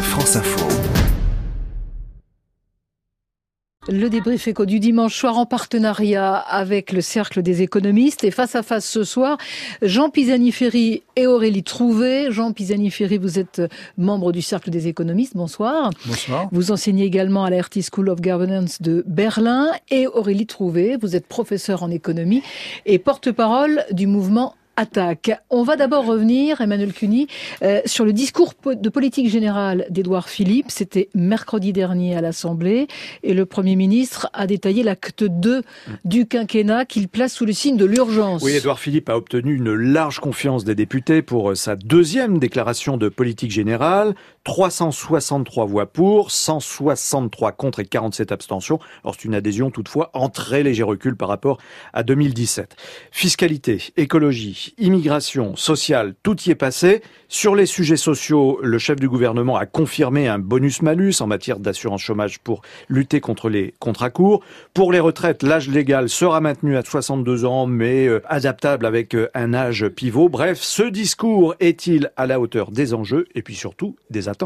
France Info. Le débrief éco du dimanche soir en partenariat avec le Cercle des économistes et face à face ce soir, Jean Pisani-Ferry et Aurélie Trouvé. Jean Pisani-Ferry, vous êtes membre du Cercle des économistes. Bonsoir. Bonsoir. Vous enseignez également à la RT School of Governance de Berlin et Aurélie Trouvé, vous êtes professeur en économie et porte-parole du mouvement On va d'abord revenir, Emmanuel Cuny, euh, sur le discours de politique générale d'Édouard Philippe. C'était mercredi dernier à l'Assemblée et le Premier ministre a détaillé l'acte 2 du quinquennat qu'il place sous le signe de l'urgence. Oui, Édouard Philippe a obtenu une large confiance des députés pour sa deuxième déclaration de politique générale. 363 voix pour, 163 contre et 47 abstentions. Alors c'est une adhésion toutefois en très léger recul par rapport à 2017. Fiscalité, écologie, immigration, sociale, tout y est passé. Sur les sujets sociaux, le chef du gouvernement a confirmé un bonus-malus en matière d'assurance chômage pour lutter contre les contrats courts. Pour les retraites, l'âge légal sera maintenu à 62 ans, mais euh, adaptable avec euh, un âge pivot. Bref, ce discours est-il à la hauteur des enjeux et puis surtout des attentes?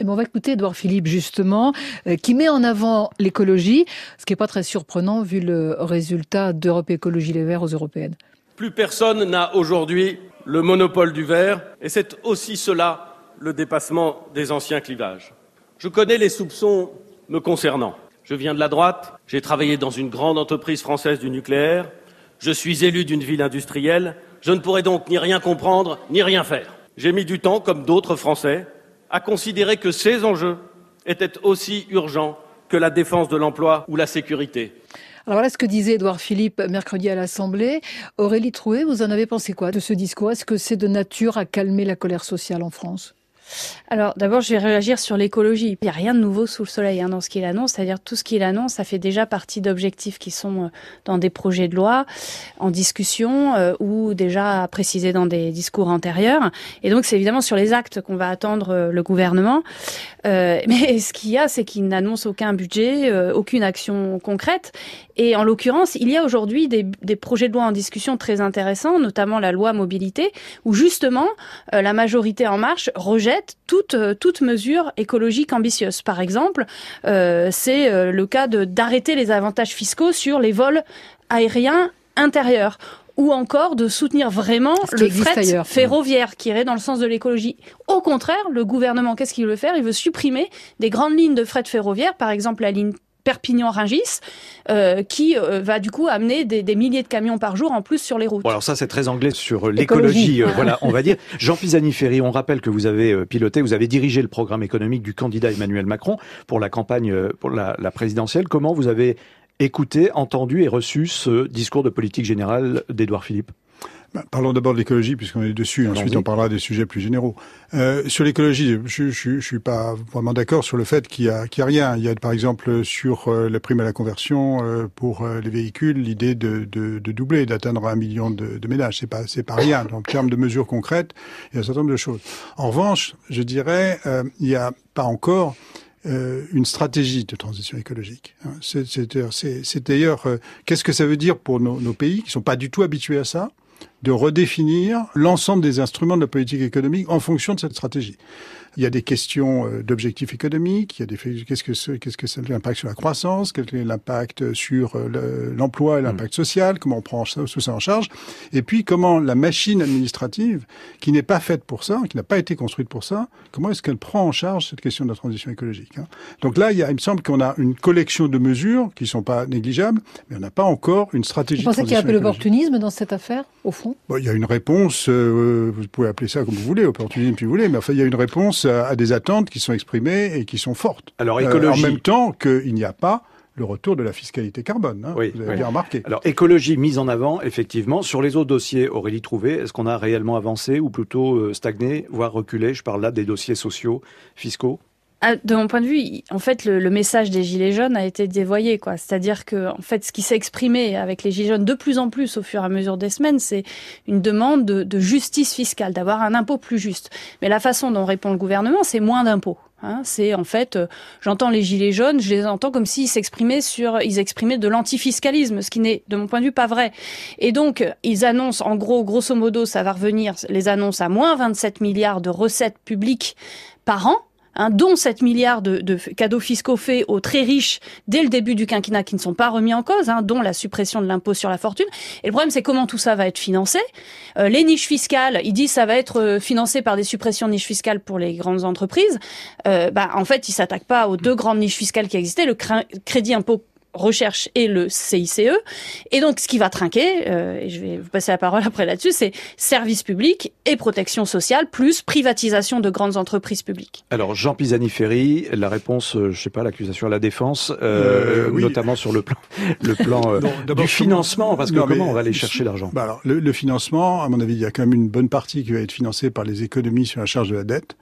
Et On va écouter Edouard Philippe justement, euh, qui met en avant l'écologie, ce qui n'est pas très surprenant vu le résultat d'Europe Écologie Les Verts aux européennes. Plus personne n'a aujourd'hui le monopole du verre, et c'est aussi cela le dépassement des anciens clivages. Je connais les soupçons me concernant. Je viens de la droite, j'ai travaillé dans une grande entreprise française du nucléaire, je suis élu d'une ville industrielle, je ne pourrais donc ni rien comprendre, ni rien faire. J'ai mis du temps, comme d'autres Français, à considérer que ces enjeux étaient aussi urgents que la défense de l'emploi ou la sécurité. Alors voilà ce que disait Édouard Philippe mercredi à l'Assemblée. Aurélie Troué, vous en avez pensé quoi de ce discours? Est-ce que c'est de nature à calmer la colère sociale en France? Alors d'abord, je vais réagir sur l'écologie. Il n'y a rien de nouveau sous le soleil hein, dans ce qu'il annonce, c'est-à-dire tout ce qu'il annonce, ça fait déjà partie d'objectifs qui sont euh, dans des projets de loi, en discussion euh, ou déjà précisés dans des discours antérieurs. Et donc c'est évidemment sur les actes qu'on va attendre euh, le gouvernement. mais ce qu'il y a, c'est qu'il n'annonce aucun budget, aucune action concrète. Et en l'occurrence, il y a aujourd'hui des, des, projets de loi en discussion très intéressants, notamment la loi mobilité, où justement la majorité en marche rejette toute, euh, toute mesure écologique ambitieuse. Par exemple, euh, c'est euh, le cas d'arrêter les avantages fiscaux sur les vols aériens intérieurs ou encore de soutenir vraiment le fret ferroviaire qui irait dans le sens de l'écologie. Au contraire, le gouvernement, qu'est-ce qu'il veut faire? Il veut supprimer des grandes lignes de fret ferroviaire, par exemple la ligne Perpignan-Rungis, euh, qui euh, va du coup amener des, milliers de camions par jour en plus sur les routes. Bon, alors ça c'est très anglais sur l'écologie, euh, voilà, on va dire. Jean Pisani-Ferry, on rappelle que vous avez piloté, vous avez dirigé le programme économique du candidat Emmanuel Macron pour la campagne pour la, la présidentielle. Comment vous avez écouté, entendu et reçu ce discours de politique générale d'Édouard Philippe? Bah, parlons d'abord de l'écologie, puisqu'on est dessus. Ensuite, on parlera des sujets plus généraux. Euh, sur l'écologie, je, je, suis pas vraiment d'accord sur le fait qu'il y a, qu'il y a rien. Il y a, par exemple, sur euh, la prime à la conversion euh, pour les véhicules, l'idée de, de, de, doubler, d'atteindre un million de, de ménages. C'est pas, c'est pas rien. En termes de mesures concrètes, il y a un certain nombre de choses. En revanche, je dirais, il n'y a pas encore euh, une stratégie de transition écologique. Hein. C'est d'ailleurs, qu'est-ce que ça veut dire pour nos, nos pays qui sont pas du tout habitués à ça? De redéfinir l'ensemble des instruments de la politique économique en fonction de cette stratégie. Il y a des questions euh, d'objectifs économiques, il y a des qu'est-ce que qu'est-ce que c'est l'impact sur la croissance, quel est l'impact sur euh, l'emploi et l'impact social, comment on prend ça, tout ça en charge, et puis comment la machine administrative, qui n'est pas faite pour ça, qui n'a pas été construite pour ça, comment est-ce qu'elle prend en charge cette question de la transition écologique hein? Donc là, il, y a, il me semble qu'on a une collection de mesures qui sont pas négligeables, mais on n'a pas encore une stratégie. Vous pensez qu'il y a un peu l'opportunisme dans cette affaire, au fond bon, Il y a une réponse, euh, vous pouvez appeler ça comme vous voulez, opportunisme si vous voulez, mais enfin il y a une réponse à, des attentes qui sont exprimées et qui sont fortes. Alors écologie. Euh, en même temps qu'il n'y a pas le retour de la fiscalité carbone. Hein, oui, vous avez bien remarqué. Alors écologie mise en avant, effectivement. Sur les autres dossiers, Aurélie Trouvé, est-ce qu'on a réellement avancé ou plutôt euh, stagné, voire reculé? Je parle là des dossiers sociaux, fiscaux. Ah, de mon point de vue, en fait, le, message des gilets jaunes a été dévoyé, quoi. C'est-à-dire que, en fait, ce qui s'est exprimé avec les gilets jaunes de plus en plus au fur et à mesure des semaines, c'est une demande de, justice fiscale, d'avoir un impôt plus juste. Mais la façon dont répond le gouvernement, c'est moins d'impôts. Hein. c'est en fait, euh, j'entends les gilets jaunes, je les entends comme s'ils s'exprimaient sur, ils exprimaient de l'antifiscalisme, ce qui n'est, de mon point de vue, pas vrai. Et donc, ils annoncent, en gros, grosso modo, ça va revenir, les annonces à moins 27 milliards de recettes publiques par an hein, dont 7 milliards de, de, cadeaux fiscaux faits aux très riches dès le début du quinquennat qui ne sont pas remis en cause, hein, dont la suppression de l'impôt sur la fortune. Et le problème, c'est comment tout ça va être financé. Euh, les niches fiscales, il dit ça va être euh, financé par des suppressions de niches fiscales pour les grandes entreprises. Euh, bah, en fait, il s'attaque pas aux deux grandes niches fiscales qui existaient, le crédit impôt recherche et le CICE. Et donc, ce qui va trinquer, euh, et je vais vous passer la parole après là-dessus, c'est services publics et protection sociale, plus privatisation de grandes entreprises publiques. Alors, Jean Pisani-Ferry, la réponse, euh, je sais pas, l'accusation à la défense, euh, euh notamment sur le plan, le plan euh, du financement, parce que comment on va aller chercher l'argent? Bah alors, le, le financement, à mon avis, il y a quand même une bonne partie qui va être financée par les économies sur la charge de la dette.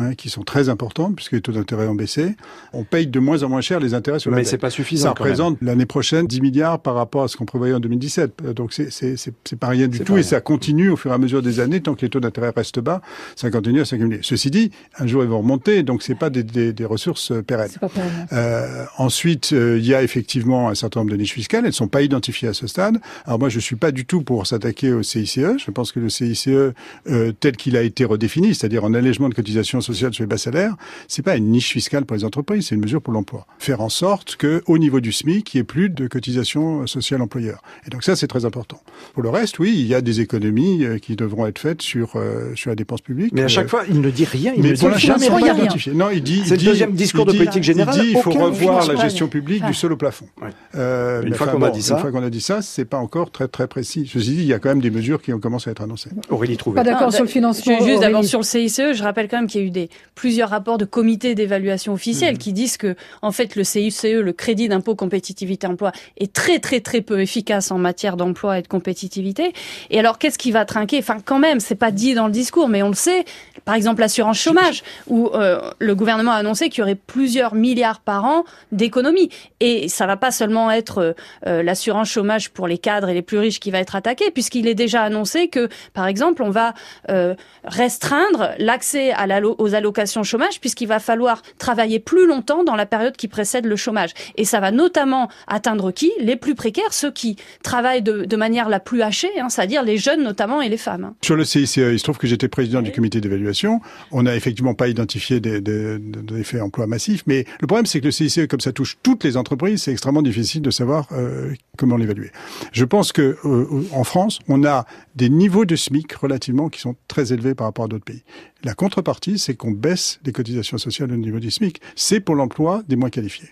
Hein, qui sont très importantes puisque les taux d'intérêt ont baissé. On paye de moins en moins cher les intérêts sur la Mais dette. c'est pas suffisant. Ça représente l'année prochaine 10 milliards par rapport à ce qu'on prévoyait en 2017. Donc c'est c'est c'est pas rien du tout et ça continue au fur et à mesure des années tant que les taux d'intérêt restent bas, ça continue à s'accumuler. Ceci dit, un jour ils vont remonter donc c'est pas des, des, des ressources pérennes. Pas euh, ensuite, euh, il y a effectivement un certain nombre de niches fiscales, elles sont pas identifiées à ce stade. Alors moi je suis pas du tout pour s'attaquer au CICE. Je pense que le CICE euh, tel qu'il a été redéfini, c'est-à-dire en allègement de cotisations sociales sur les bas salaires c'est pas une niche fiscale pour les entreprises, c'est une mesure pour l'emploi. Faire en sorte que, au niveau du SMIC, il n'y ait plus de cotisations sociales employeurs. Et donc ça, c'est très important. Pour le reste, oui, il y a des économies euh, qui devront être faites sur euh, sur la dépense publique. Mais à chaque fois, il ne dit rien. Il mais ne dit jamais rien. Identifié. Non, il dit. C'est le deuxième discours de politique générale. Il dit il faut revoir la gestion publique du sol au plafond. Ouais. Euh, une, fois qu'on a dit ça, une fois qu'on a dit ça, c'est pas encore très très précis. Ceci dit, il y a quand même des mesures qui ont commencé à être annoncées. Aurélie Trouvé. Pas d'accord sur le financement. Juste d'abord sur le CICE, je rappelle quand même qu'il y a eu des plusieurs rapports de comité d'évaluation officielle mmh. qui disent que, en fait, le CICE, le crédit d'impôt compétitivité emploi, est très très très peu efficace en matière d'emploi et de compétitivité. Et alors, qu'est-ce qui va trinquer? Enfin, quand même, c'est pas dit dans le discours, mais on le sait. Par exemple, l'assurance chômage, où euh, le gouvernement a annoncé qu'il y aurait plusieurs milliards par an d'économies. Et ça va pas seulement être euh, l'assurance chômage pour les cadres et les plus riches qui va être attaqué, puisqu'il est déjà annoncé que, par exemple, on va euh, restreindre l'accès aux allocations chômage, puisqu'il va falloir travailler plus longtemps dans la période qui précède le chômage. Et ça va notamment atteindre qui? Les plus précaires, ceux qui travaillent de, de manière la plus hachée, hein, c'est-à-dire les jeunes notamment et les femmes. Sur le CICE, il se trouve que j'étais président oui. du comité d'évaluation. On n'a effectivement pas identifié des, des, des, effets emploi massifs, mais le problème c'est que le CICE, comme ça touche toutes les entreprises, c'est extrêmement difficile de savoir euh, comment l'évaluer. Je pense que euh, en France, on a des niveaux de SMIC relativement qui sont très élevés par rapport à d'autres pays. La contrepartie, c'est qu'on baisse les cotisations sociales au niveau du SMIC. C'est pour l'emploi des moins qualifiés.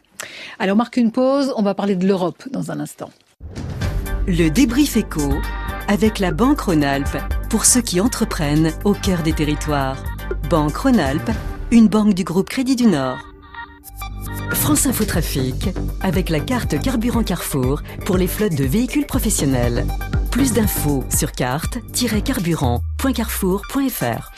Alors, on marque une pause. On va parler de l'Europe dans un instant. Le débrief éco avec la Banque Rhône-Alpes pour ceux qui entreprennent au cœur des territoires. Banque Rhône-Alpes, une banque du groupe Crédit du Nord. France Info Trafic avec la carte Carburant Carrefour pour les flottes de véhicules professionnels. Plus d'infos sur carte-carburant.carrefour.fr.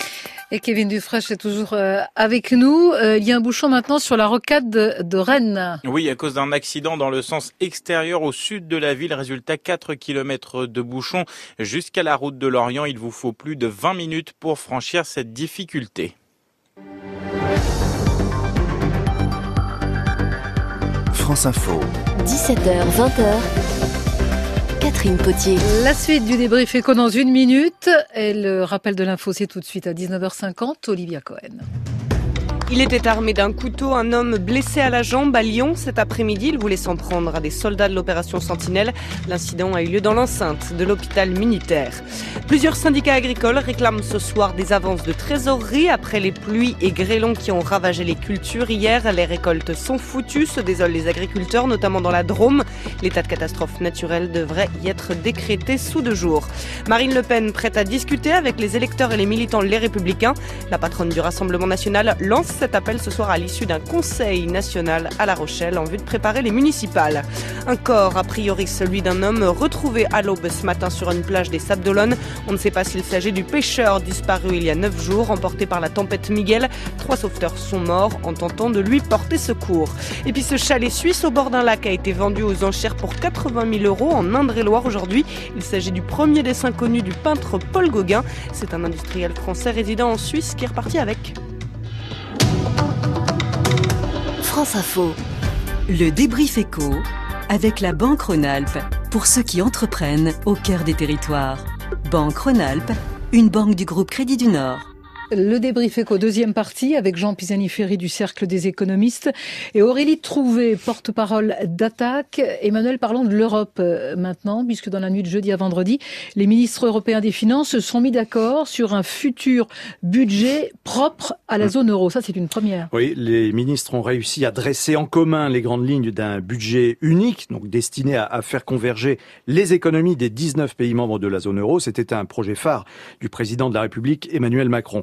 Et Kevin Dufresne est toujours euh, avec nous. Euh, il y a un bouchon maintenant sur la rocade de, de, Rennes. Oui, à cause d'un accident dans le sens extérieur au sud de la ville. Résultat, 4 km de bouchon jusqu'à la route de Lorient. Il vous faut plus de 20 minutes pour franchir cette difficulté. France Info. 17h, 20h. La suite du débrief éco dans une minute. Et le rappel de l'info, c'est tout de suite à 19h50. Olivia Cohen. Il était armé d'un couteau, un homme blessé à la jambe à Lyon. Cet après-midi, il voulait s'en prendre à des soldats de l'opération Sentinelle. L'incident a eu lieu dans l'enceinte de l'hôpital militaire. Plusieurs syndicats agricoles réclament ce soir des avances de trésorerie après les pluies et grêlons qui ont ravagé les cultures hier. Les récoltes sont foutues, se désolent les agriculteurs, notamment dans la Drôme. L'état de catastrophe naturelle devrait y être décrété sous deux jours. Marine Le Pen prête à discuter avec les électeurs et les militants Les Républicains. La patronne du Rassemblement national lance cet appel ce soir à l'issue d'un conseil national à La Rochelle en vue de préparer les municipales. Un corps, a priori celui d'un homme, retrouvé à l'aube ce matin sur une plage des Sables d'Olonne. On ne sait pas s'il s'agit du pêcheur disparu il y a neuf jours, emporté par la tempête Miguel. Trois sauveteurs sont morts en tentant de lui porter secours. Et puis ce chalet suisse au bord d'un lac a été vendu aux enchères pour 80 000 euros en Indre-et-Loire aujourd'hui. Il s'agit du premier dessin connu du peintre Paul Gauguin. C'est un industriel français résidant en Suisse qui est reparti avec. Info. Le débrief éco avec la Banque Rhône-Alpes pour ceux qui entreprennent au cœur des territoires. Banque Rhône-Alpes, une banque du groupe Crédit du Nord. Le débrief éco, deuxième partie, avec Jean Pisani-Ferry du Cercle des économistes et Aurélie Trouvé, porte-parole d'Attaque. Emmanuel, parlons de l'Europe euh, maintenant, puisque dans la nuit de jeudi à vendredi, les ministres européens des Finances se sont mis d'accord sur un futur budget propre à la mmh. zone euro. Ça, c'est une première. Oui, les ministres ont réussi à dresser en commun les grandes lignes d'un budget unique, donc destiné à, faire converger les économies des 19 pays membres de la zone euro. C'était un projet phare du président de la République, Emmanuel Macron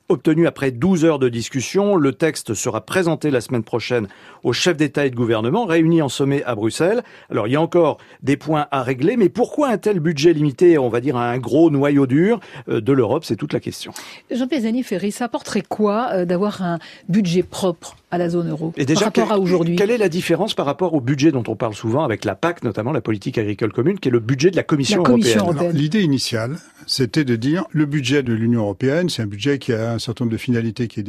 obtenu après 12 heures de discussion. Le texte sera présenté la semaine prochaine aux chefs d'État et de gouvernement réunis en sommet à Bruxelles. Alors il y a encore des points à régler, mais pourquoi un tel budget limité, on va dire, à un gros noyau dur euh, de l'Europe? C'est toute la question. Jean Pézani Ferry, ça apporterait quoi euh, d'avoir un budget propre à la zone euro et déjà, par rapport à aujourd'hui? Quelle est la différence par rapport au budget dont on parle souvent avec la PAC, notamment la politique agricole commune, qui est le budget de la Commission, européenne, L'idée initiale, c'était de dire le budget de l'Union européenne, c'est un budget qui a un certain nombre de finalités qui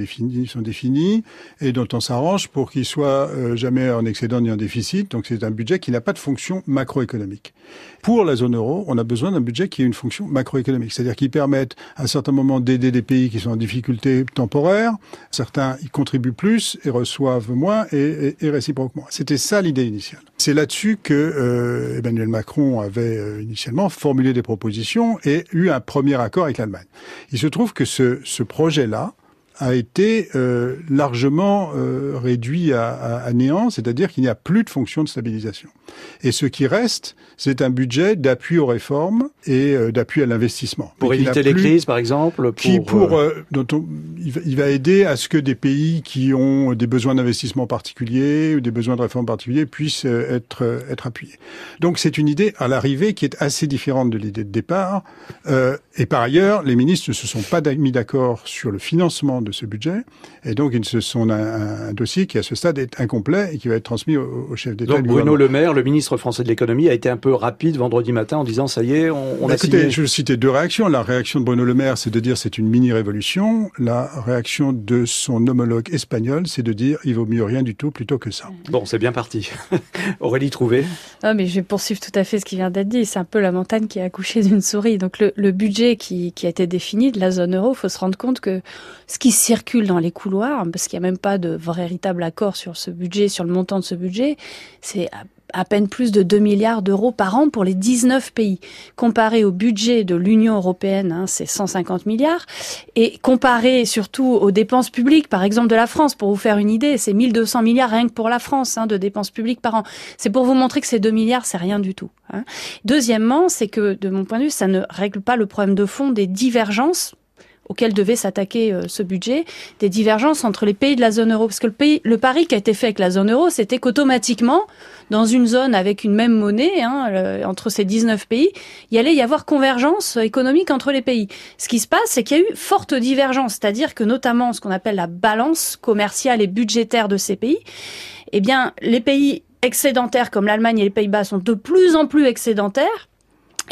sont définies et dont on s'arrange pour qu'il soit euh, jamais en excédent ni en déficit. Donc c'est un budget qui n'a pas de fonction macroéconomique. Pour la zone euro, on a besoin d'un budget qui ait une fonction macroéconomique, c'est-à-dire qui permette à un certain moment d'aider des pays qui sont en difficulté temporaire. Certains y contribuent plus et reçoivent moins et, réciproquement. C'était ça l'idée initiale. C'est là-dessus que euh, Emmanuel Macron avait euh, initialement formulé des propositions et eu un premier accord avec l'Allemagne. Il se trouve que ce, ce projet-là, a été euh, largement euh, réduit à, à, néant, c'est-à-dire qu'il n'y a plus de fonction de stabilisation. Et ce qui reste, c'est un budget d'appui aux réformes et euh, d'appui à l'investissement. Pour éviter les crises, par exemple pour, Qui, pour, dont il va aider à ce que des pays qui ont des besoins d'investissement particuliers ou des besoins de réformes particuliers puissent être, être appuyés. Donc c'est une idée à l'arrivée qui est assez différente de l'idée de départ. et par ailleurs, les ministres ne se sont pas mis d'accord sur le financement de ce budget. Et donc, ce sont un, un, dossier qui, à ce stade, est incomplet et qui va être transmis au, chef d'État. Donc, Bruno Le Maire, le ministre français de l'économie, a été un peu rapide vendredi matin en disant ça y est, on, a écoutez, signé. Je citer deux réactions. La réaction de Bruno Le Maire, c'est de dire c'est une mini-révolution. La réaction de son homologue espagnol, c'est de dire il vaut mieux rien du tout plutôt que ça. Bon, c'est bien parti. Aurélie Trouvé. Non, mais je vais poursuivre tout à fait ce qui vient d'être dit. C'est un peu la montagne qui a accouché d'une souris. Donc, le, le budget qui, qui, a été défini de la zone euro, il faut se rendre compte que ce qui circule dans les couloirs, parce qu'il n'y a même pas de véritable accord sur ce budget, sur le montant de ce budget, c'est à peine plus de 2 milliards d'euros par an pour les 19 pays. Comparé au budget de l'Union européenne, hein, c'est 150 milliards. Et comparé surtout aux dépenses publiques, par exemple de la France, pour vous faire une idée, c'est 1200 milliards rien que pour la France hein, de dépenses publiques par an. C'est pour vous montrer que ces 2 milliards, c'est rien du tout. Hein. Deuxièmement, c'est que de mon point de vue, ça ne règle pas le problème de fond des divergences auquel devait s'attaquer euh, ce budget, des divergences entre les pays de la zone euro. Parce que le, pays, le pari qui a été fait avec la zone euro, c'était qu'automatiquement, dans une zone avec une même monnaie, hein, entre ces 19 pays, il y allait y avoir convergence économique entre les pays. Ce qui se passe, c'est qu'il y a eu forte divergence, c'est-à-dire que notamment ce qu'on appelle la balance commerciale et budgétaire de ces pays, eh bien, les pays excédentaires comme l'Allemagne et les Pays-Bas sont de plus en plus excédentaires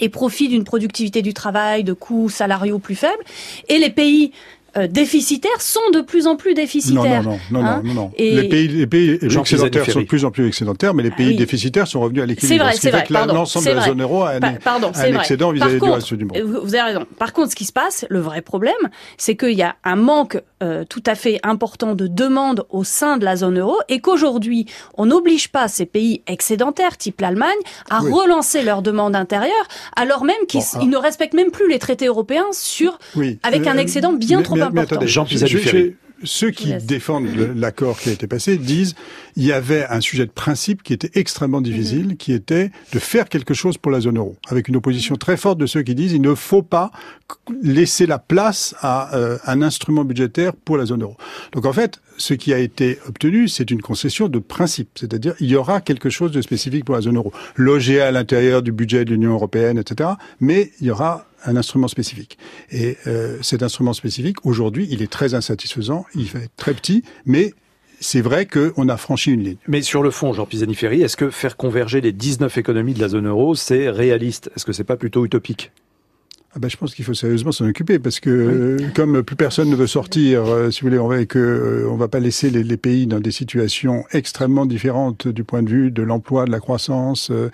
et profit d'une productivité du travail, de coûts salariaux plus faibles. Et les pays euh, déficitaires sont de plus en plus déficitaires. Non, non, non, hein non, non, Les pays, les pays excédentaires sont de plus en plus excédentaires, mais les pays déficitaires sont revenus à l'équilibre. C'est vrai, c'est vrai. Que l'ensemble de la zone euro a un, pardon, un excédent vis-à-vis du reste du monde. Vous avez raison. Par contre, ce qui se passe, le vrai problème, c'est qu'il y a un manque euh, tout à fait important de demandes au sein de la zone euro et qu'aujourd'hui, on n'oblige pas ces pays excédentaires, type l'Allemagne, à relancer leurs demandes intérieures, alors même qu'ils ne respectent même plus les traités européens sur, avec un euh, excédent bien trop mais, attendez, Jean ceux qui défendent l'accord qui a été passé disent il y avait un sujet de principe qui était extrêmement difficile, mhm. qui était de faire quelque chose pour la zone euro, avec une opposition très forte de ceux qui disent il ne faut pas laisser la place à euh, un instrument budgétaire pour la zone euro. Donc en fait, ce qui a été obtenu, c'est une concession de principe, c'est-à-dire il y aura quelque chose de spécifique pour la zone euro, logé à l'intérieur du budget de l'Union européenne, etc. Mais il y aura un instrument spécifique. Et euh, cet instrument spécifique, aujourd'hui, il est très insatisfaisant, il être très petit, mais c'est vrai qu'on a franchi une ligne. Mais sur le fond, Jean Pisani-Ferry, est-ce que faire converger les 19 économies de la zone euro, c'est réaliste? Est-ce que c'est pas plutôt utopique? Ah ben, je pense qu'il faut sérieusement s'en occuper parce que comme plus personne ne veut sortir, euh, si vous voulez, on va que euh, on va pas laisser les, les, pays dans des situations extrêmement différentes du point de vue de l'emploi, de la croissance, euh,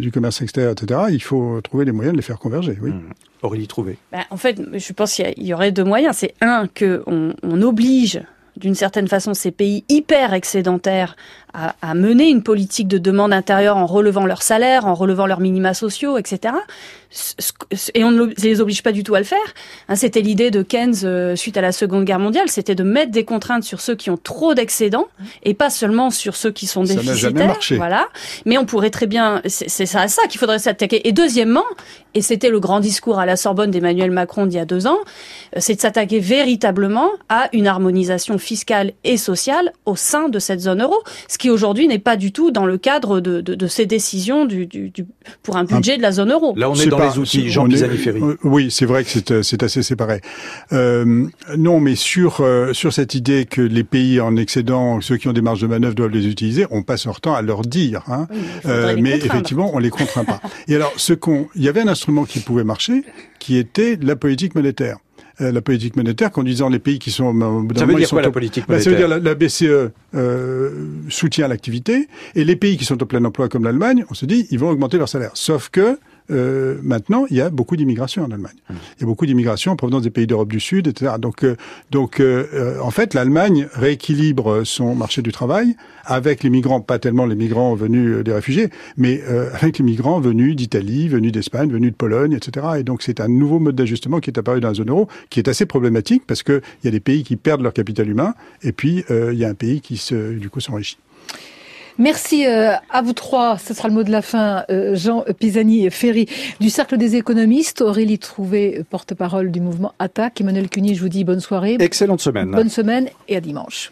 du commerce extérieur, etc. Il faut trouver les moyens de les faire converger. Oui. Mmh. Aurélie Trouvé. Ben, en fait, je pense qu'il y, aurait deux moyens. C'est un que on, on oblige d'une certaine façon ces pays hyper excédentaires à, à, mener une politique de demande intérieure en relevant leurs salaires, en relevant leurs minima sociaux, etc. Et on ne les oblige pas du tout à le faire. Hein, c'était l'idée de Keynes euh, suite à la Seconde Guerre mondiale, c'était de mettre des contraintes sur ceux qui ont trop d'excédents et pas seulement sur ceux qui sont déficitaires. Ça marché. Voilà. Mais on pourrait très bien, c'est à ça qu'il faudrait s'attaquer. Et deuxièmement, et c'était le grand discours à la Sorbonne d'Emmanuel Macron d'il y a deux ans, euh, c'est de s'attaquer véritablement à une harmonisation fiscale et sociale au sein de cette zone euro, ce qui aujourd'hui n'est pas du tout dans le cadre de, de, de ces décisions du, du, du, pour un budget de la zone euro. Là, on est, dans les outils, Jean Pisani-Ferry. Euh, oui, c'est vrai que c'est euh, assez séparé. Euh, non, mais sur sur cette idée que les pays en excédent, ceux qui ont des marges de manœuvre doivent les utiliser, on passe leur temps à leur dire. Hein. mais effectivement, on les contraint pas. Et alors, ce qu'on, il y avait un instrument qui pouvait marcher, qui était la politique monétaire. Euh, la politique monétaire qu'en disant les pays qui sont... Ça veut dire quoi la politique monétaire bah, Ça veut dire la, la BCE euh, soutient l'activité et les pays qui sont au plein emploi comme l'Allemagne, on se dit ils vont augmenter leur salaire. Sauf que euh, maintenant, il y a beaucoup d'immigration en Allemagne. Mmh. Il y a beaucoup d'immigration en provenance des pays d'Europe du Sud, etc. Donc, euh, donc euh, en fait, l'Allemagne rééquilibre son marché du travail avec les migrants, pas tellement les migrants venus des réfugiés, mais avec les migrants venus d'Italie, venus d'Espagne, venus de Pologne, etc. Et donc, c'est un nouveau mode d'ajustement qui est apparu dans la zone euro, qui est assez problématique parce qu'il y a des pays qui perdent leur capital humain et puis il y a un pays qui, se, du coup, s'enrichit. Merci euh, à vous trois. Ce sera le mot de la fin. Euh, Jean Pisani Ferry du Cercle des économistes, Aurélie Trouvé, porte-parole du mouvement Attaque. Emmanuel Cuny, je vous dis bonne soirée. Excellente semaine. Bonne semaine et à dimanche.